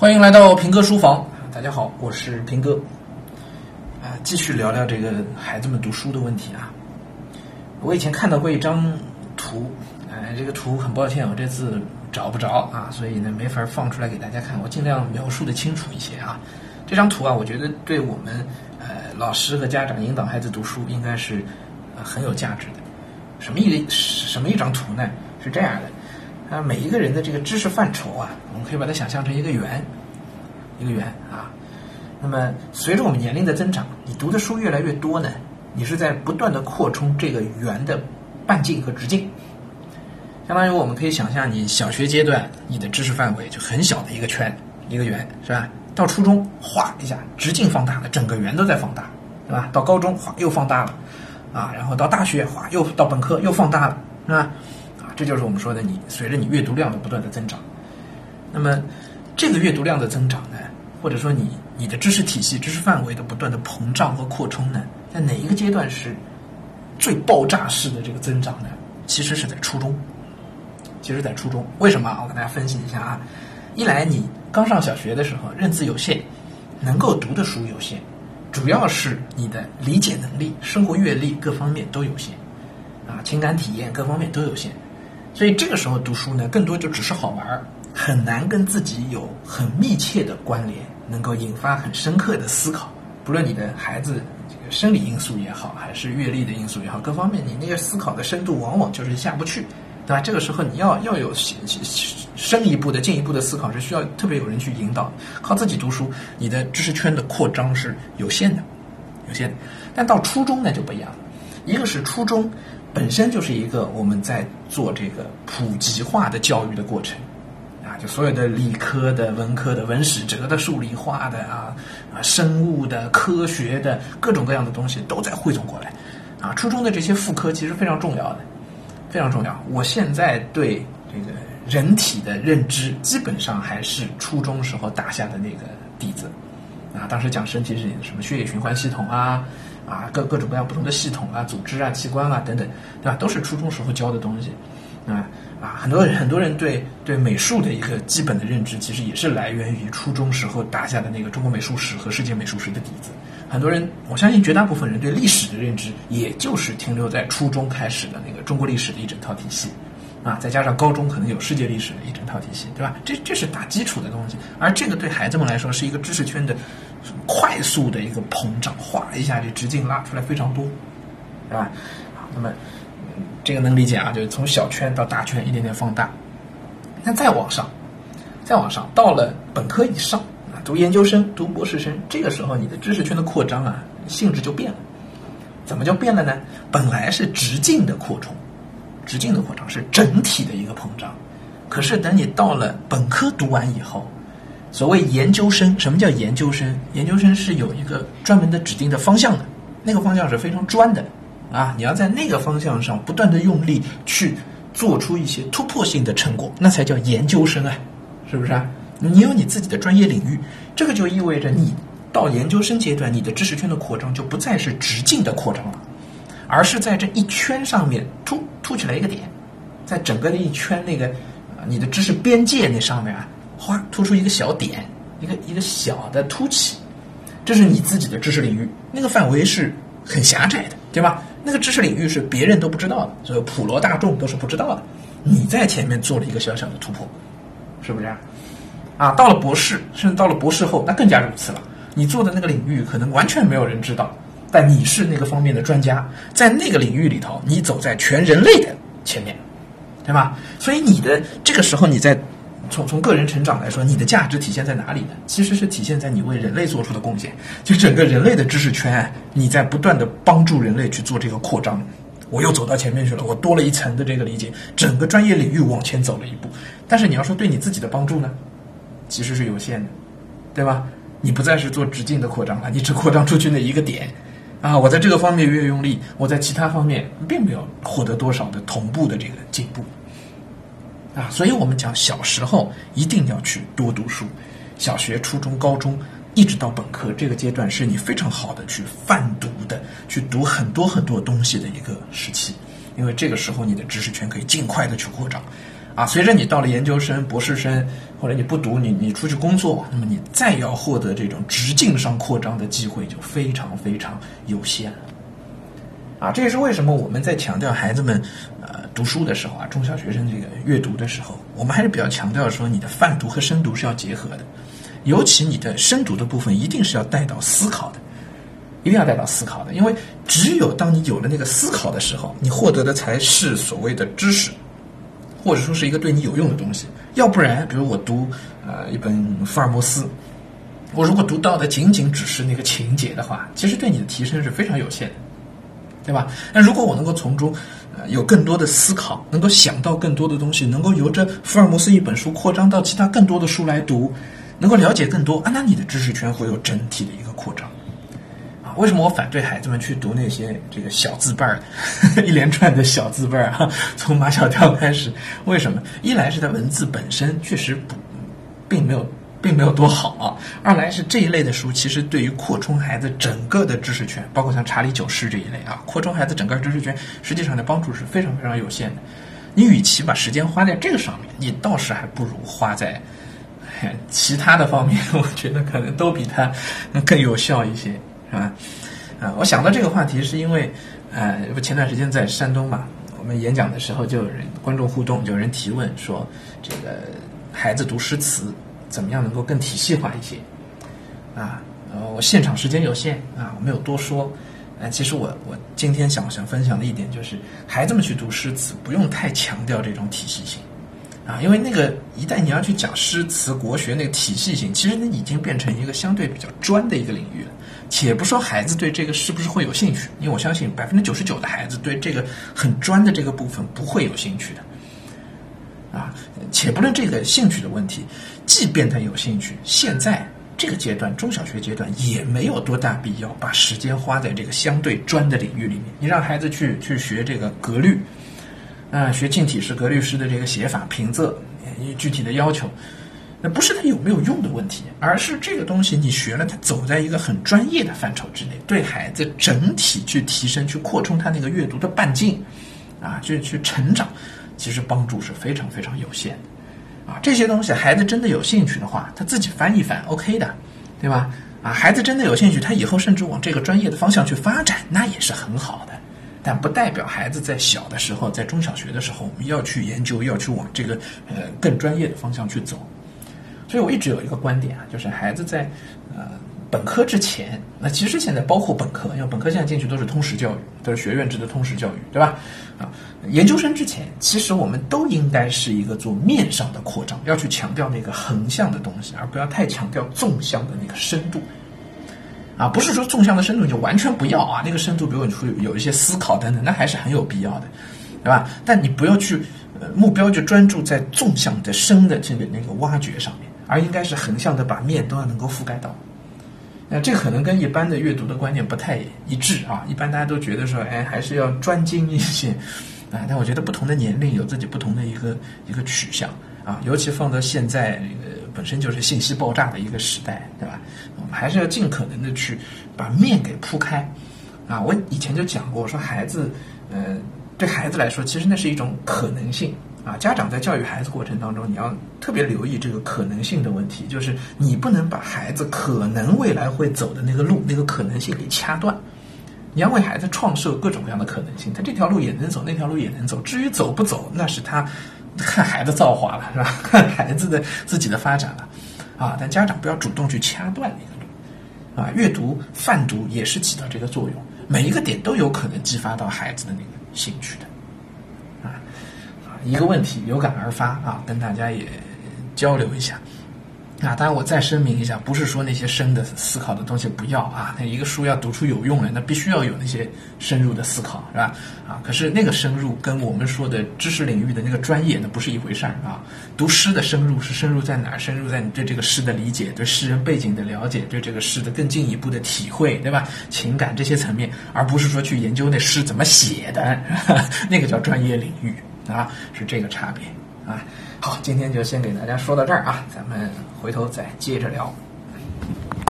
欢迎来到平哥书房，大家好，我是平哥。啊，继续聊聊这个孩子们读书的问题啊。我以前看到过一张图，哎，这个图很抱歉，我这次找不着啊，所以呢没法放出来给大家看。我尽量描述的清楚一些啊。这张图啊，我觉得对我们呃老师和家长引导孩子读书应该是呃很有价值的。什么一个什么一张图呢？是这样的，啊，每一个人的这个知识范畴啊，我们可以把它想象成一个圆，一个圆啊。那么随着我们年龄的增长，你读的书越来越多呢，你是在不断的扩充这个圆的半径和直径。相当于我们可以想象，你小学阶段你的知识范围就很小的一个圈，一个圆，是吧？到初中，哗一下，直径放大了，整个圆都在放大，对吧？到高中，哗又放大了。啊，然后到大学，哗，又到本科又放大了，是吧？这就是我们说的，你随着你阅读量的不断的增长，那么这个阅读量的增长呢，或者说你你的知识体系、知识范围的不断的膨胀和扩充呢，在哪一个阶段是最爆炸式的这个增长呢？其实是在初中，其实在初中，为什么？我跟大家分析一下啊。一来你刚上小学的时候认字有限，能够读的书有限。主要是你的理解能力、生活阅历各方面都有限，啊，情感体验各方面都有限，所以这个时候读书呢，更多就只是好玩儿，很难跟自己有很密切的关联，能够引发很深刻的思考。不论你的孩子这个生理因素也好，还是阅历的因素也好，各方面你那个思考的深度往往就是下不去，对吧？这个时候你要要有。深一步的、进一步的思考是需要特别有人去引导，靠自己读书，你的知识圈的扩张是有限的，有限的。但到初中呢就不一样了，一个是初中本身就是一个我们在做这个普及化的教育的过程，啊，就所有的理科的、文科的、文史哲的、数理化的啊啊、生物的、科学的各种各样的东西都在汇总过来，啊，初中的这些副科其实非常重要的，非常重要。我现在对这个。人体的认知基本上还是初中时候打下的那个底子，啊，当时讲身体是什么血液循环系统啊，啊，各各种各样不同的系统啊、组织啊、器官啊等等，对吧？都是初中时候教的东西，啊啊，很多人很多人对对美术的一个基本的认知，其实也是来源于初中时候打下的那个中国美术史和世界美术史的底子。很多人，我相信绝大部分人对历史的认知，也就是停留在初中开始的那个中国历史的一整套体系。啊，再加上高中可能有世界历史的一整套体系，对吧？这这是打基础的东西，而这个对孩子们来说是一个知识圈的快速的一个膨胀，哗一下这直径拉出来非常多，对吧？好，那么这个能理解啊，就是从小圈到大圈一点点放大。那再往上，再往上到了本科以上啊，读研究生、读博士生，这个时候你的知识圈的扩张啊，性质就变了。怎么就变了呢？本来是直径的扩充。直径的扩张是整体的一个膨胀，可是等你到了本科读完以后，所谓研究生，什么叫研究生？研究生是有一个专门的指定的方向的，那个方向是非常专的啊！你要在那个方向上不断的用力去做出一些突破性的成果，那才叫研究生啊，是不是啊？你有你自己的专业领域，这个就意味着你到研究生阶段，你的知识圈的扩张就不再是直径的扩张了。而是在这一圈上面突凸起来一个点，在整个的一圈那个你的知识边界那上面啊，哗突出一个小点，一个一个小的凸起，这是你自己的知识领域，那个范围是很狭窄的，对吧？那个知识领域是别人都不知道的，所以普罗大众都是不知道的。你在前面做了一个小小的突破，是不是？啊，到了博士，甚至到了博士后，那更加如此了。你做的那个领域可能完全没有人知道。但你是那个方面的专家，在那个领域里头，你走在全人类的前面，对吧？所以你的这个时候，你在从从个人成长来说，你的价值体现在哪里呢？其实是体现在你为人类做出的贡献。就整个人类的知识圈，你在不断的帮助人类去做这个扩张。我又走到前面去了，我多了一层的这个理解，整个专业领域往前走了一步。但是你要说对你自己的帮助呢，其实是有限的，对吧？你不再是做直径的扩张了，你只扩张出去那一个点。啊，我在这个方面越用力，我在其他方面并没有获得多少的同步的这个进步。啊，所以我们讲小时候一定要去多读书，小学、初中、高中一直到本科这个阶段是你非常好的去泛读的，去读很多很多东西的一个时期，因为这个时候你的知识圈可以尽快的去扩张。啊，随着你到了研究生、博士生，或者你不读，你你出去工作，那么你再要获得这种直径上扩张的机会就非常非常有限。啊，这也是为什么我们在强调孩子们呃读书的时候啊，中小学生这个阅读的时候，我们还是比较强调说你的泛读和深读是要结合的，尤其你的深读的部分一定是要带到思考的，一定要带到思考的，因为只有当你有了那个思考的时候，你获得的才是所谓的知识。或者说是一个对你有用的东西，要不然，比如我读呃一本福尔摩斯，我如果读到的仅仅只是那个情节的话，其实对你的提升是非常有限的，对吧？那如果我能够从中呃有更多的思考，能够想到更多的东西，能够由这福尔摩斯一本书扩张到其他更多的书来读，能够了解更多啊，那你的知识圈会有整体的一个扩张。为什么我反对孩子们去读那些这个小字辈儿，一连串的小字辈儿啊？从马小跳开始，为什么？一来是它文字本身确实不，并没有，并没有多好啊；二来是这一类的书，其实对于扩充孩子整个的知识圈，包括像查理九世这一类啊，扩充孩子整个知识圈，实际上的帮助是非常非常有限的。你与其把时间花在这个上面，你倒是还不如花在其他的方面，我觉得可能都比它更有效一些。是吧？啊，我想到这个话题是因为，呃，不前段时间在山东嘛，我们演讲的时候就有人观众互动，就有人提问说，这个孩子读诗词怎么样能够更体系化一些？啊，呃，我现场时间有限啊，我没有多说。呃，其实我我今天想想分享的一点就是，孩子们去读诗词不用太强调这种体系性。啊，因为那个一旦你要去讲诗词国学那个体系性，其实那已经变成一个相对比较专的一个领域了。且不说孩子对这个是不是会有兴趣，因为我相信百分之九十九的孩子对这个很专的这个部分不会有兴趣的。啊，且不论这个兴趣的问题，即便他有兴趣，现在这个阶段中小学阶段也没有多大必要把时间花在这个相对专的领域里面。你让孩子去去学这个格律。啊，学近体诗、格律诗的这个写法、平仄，具体的要求，那不是它有没有用的问题，而是这个东西你学了，它走在一个很专业的范畴之内，对孩子整体去提升、去扩充他那个阅读的半径，啊，去去成长，其实帮助是非常非常有限的。啊，这些东西孩子真的有兴趣的话，他自己翻一翻，OK 的，对吧？啊，孩子真的有兴趣，他以后甚至往这个专业的方向去发展，那也是很好的。但不代表孩子在小的时候，在中小学的时候，我们要去研究，要去往这个呃更专业的方向去走。所以我一直有一个观点啊，就是孩子在呃本科之前，那其实现在包括本科，因为本科现在进去都是通识教育，都是学院制的通识教育，对吧？啊，研究生之前，其实我们都应该是一个做面上的扩张，要去强调那个横向的东西，而不要太强调纵向的那个深度。啊，不是说纵向的深度就完全不要啊，那个深度，比如你会有一些思考等等，那还是很有必要的，对吧？但你不要去，呃，目标就专注在纵向的深的这个那个挖掘上面，而应该是横向的把面都要能够覆盖到。那这可能跟一般的阅读的观念不太一致啊，一般大家都觉得说，哎，还是要专精一些 啊。但我觉得不同的年龄有自己不同的一个一个取向啊，尤其放到现在这个。本身就是信息爆炸的一个时代，对吧？我们还是要尽可能的去把面给铺开啊！我以前就讲过，我说孩子，呃，对孩子来说，其实那是一种可能性啊。家长在教育孩子过程当中，你要特别留意这个可能性的问题，就是你不能把孩子可能未来会走的那个路、那个可能性给掐断。你要为孩子创设各种各样的可能性，他这条路也能走，那条路也能走。至于走不走，那是他。看孩子造化了，是吧？看孩子的自己的发展了，啊！但家长不要主动去掐断那个路，啊！阅读泛读也是起到这个作用，每一个点都有可能激发到孩子的那个兴趣的，一个问题有感而发啊，跟大家也交流一下。啊，当然我再声明一下，不是说那些深的思考的东西不要啊。那一个书要读出有用来，那必须要有那些深入的思考，是吧？啊，可是那个深入跟我们说的知识领域的那个专业，那不是一回事儿啊。读诗的深入是深入在哪儿？深入在你对这个诗的理解，对诗人背景的了解，对这个诗的更进一步的体会，对吧？情感这些层面，而不是说去研究那诗怎么写的，那个叫专业领域啊，是这个差别啊。好，今天就先给大家说到这儿啊，咱们回头再接着聊。